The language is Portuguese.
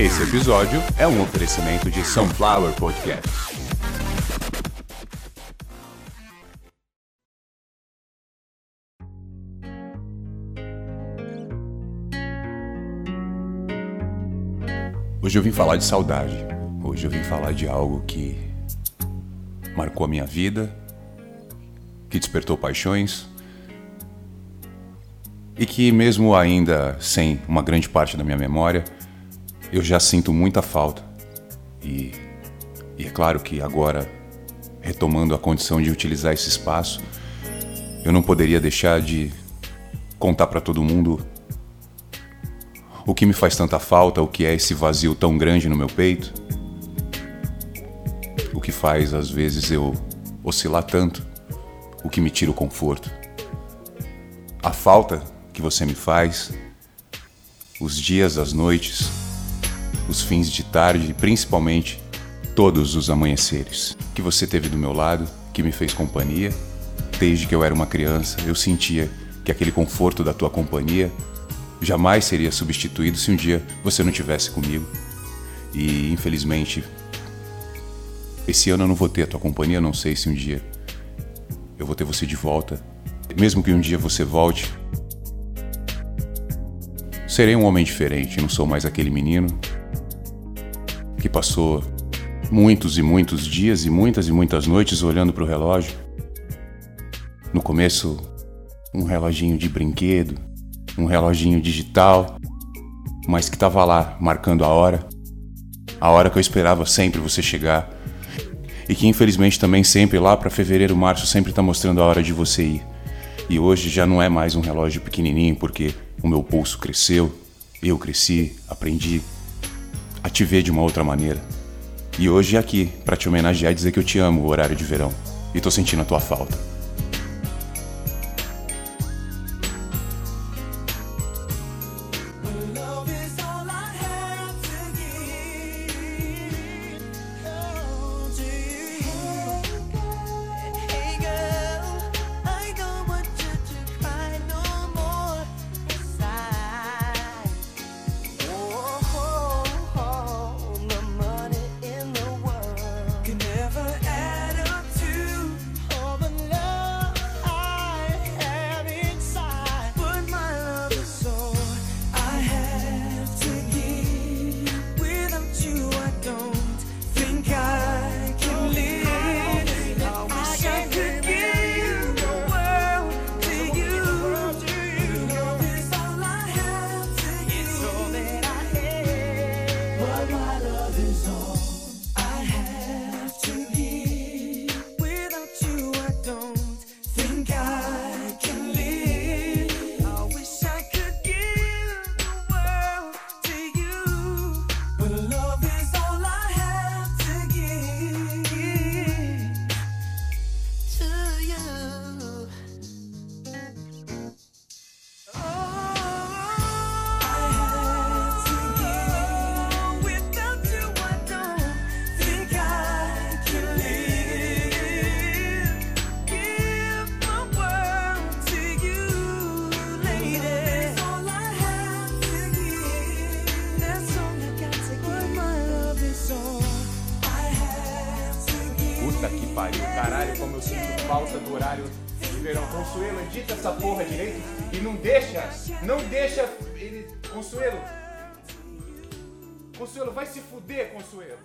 Esse episódio é um oferecimento de Sunflower Podcast. Hoje eu vim falar de saudade. Hoje eu vim falar de algo que marcou a minha vida, que despertou paixões e que, mesmo ainda sem uma grande parte da minha memória, eu já sinto muita falta. E, e é claro que agora, retomando a condição de utilizar esse espaço, eu não poderia deixar de contar para todo mundo o que me faz tanta falta, o que é esse vazio tão grande no meu peito, o que faz às vezes eu oscilar tanto, o que me tira o conforto. A falta que você me faz, os dias, as noites, os fins de tarde e principalmente todos os amanheceres que você teve do meu lado, que me fez companhia. Desde que eu era uma criança, eu sentia que aquele conforto da tua companhia jamais seria substituído se um dia você não tivesse comigo. E infelizmente, esse ano eu não vou ter a tua companhia, não sei se um dia eu vou ter você de volta. Mesmo que um dia você volte, serei um homem diferente, não sou mais aquele menino que passou muitos e muitos dias e muitas e muitas noites olhando para o relógio. No começo, um reloginho de brinquedo, um reloginho digital, mas que estava lá marcando a hora, a hora que eu esperava sempre você chegar, e que infelizmente também sempre lá para fevereiro, março sempre está mostrando a hora de você ir. E hoje já não é mais um relógio pequenininho porque o meu pulso cresceu, eu cresci, aprendi a te ver de uma outra maneira. E hoje aqui para te homenagear e dizer que eu te amo, o horário de verão, e tô sentindo a tua falta. soul. Consuelo, edita essa porra direito e não deixa, não deixa ele. Consuelo. Consuelo, vai se fuder, Consuelo.